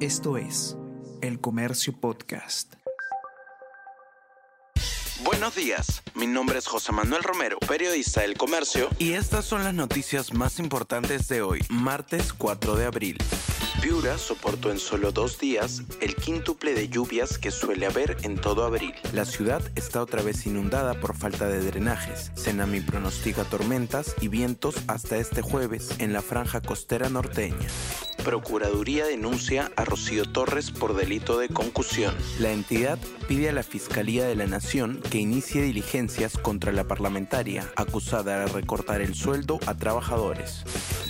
Esto es El Comercio Podcast. Buenos días, mi nombre es José Manuel Romero, periodista del Comercio, y estas son las noticias más importantes de hoy, martes 4 de abril. Piura soportó en solo dos días el quíntuple de lluvias que suele haber en todo abril. La ciudad está otra vez inundada por falta de drenajes. Senami pronostica tormentas y vientos hasta este jueves en la franja costera norteña. Procuraduría denuncia a Rocío Torres por delito de concusión. La entidad pide a la Fiscalía de la Nación que inicie diligencias contra la parlamentaria acusada de recortar el sueldo a trabajadores.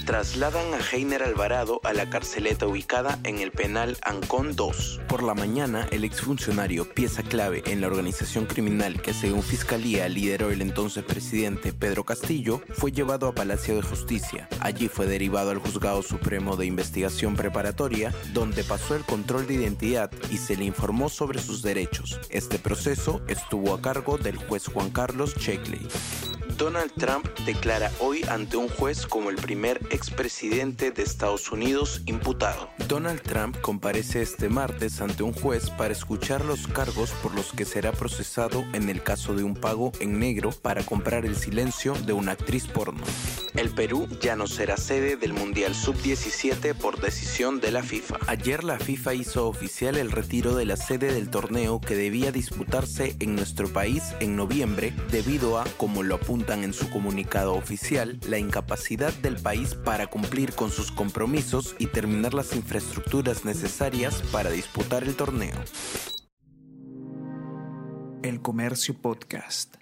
Trasladan a Heiner Alvarado a la carceleta ubicada en el penal Ancón 2. Por la mañana, el exfuncionario, pieza clave en la organización criminal que según Fiscalía lideró el entonces presidente Pedro Castillo, fue llevado a Palacio de Justicia. Allí fue derivado al Juzgado Supremo de Investigación Preparatoria, donde pasó el control de identidad y se le informó sobre sus derechos. Este proceso estuvo a cargo del juez Juan Carlos Checkley. Donald Trump declara hoy ante un juez como el primer expresidente de Estados Unidos imputado. Donald Trump comparece este martes ante un juez para escuchar los cargos por los que será procesado en el caso de un pago en negro para comprar el silencio de una actriz porno. El Perú ya no será sede del Mundial Sub-17 por decisión de la FIFA. Ayer la FIFA hizo oficial el retiro de la sede del torneo que debía disputarse en nuestro país en noviembre debido a, como lo en su comunicado oficial, la incapacidad del país para cumplir con sus compromisos y terminar las infraestructuras necesarias para disputar el torneo. El Comercio Podcast.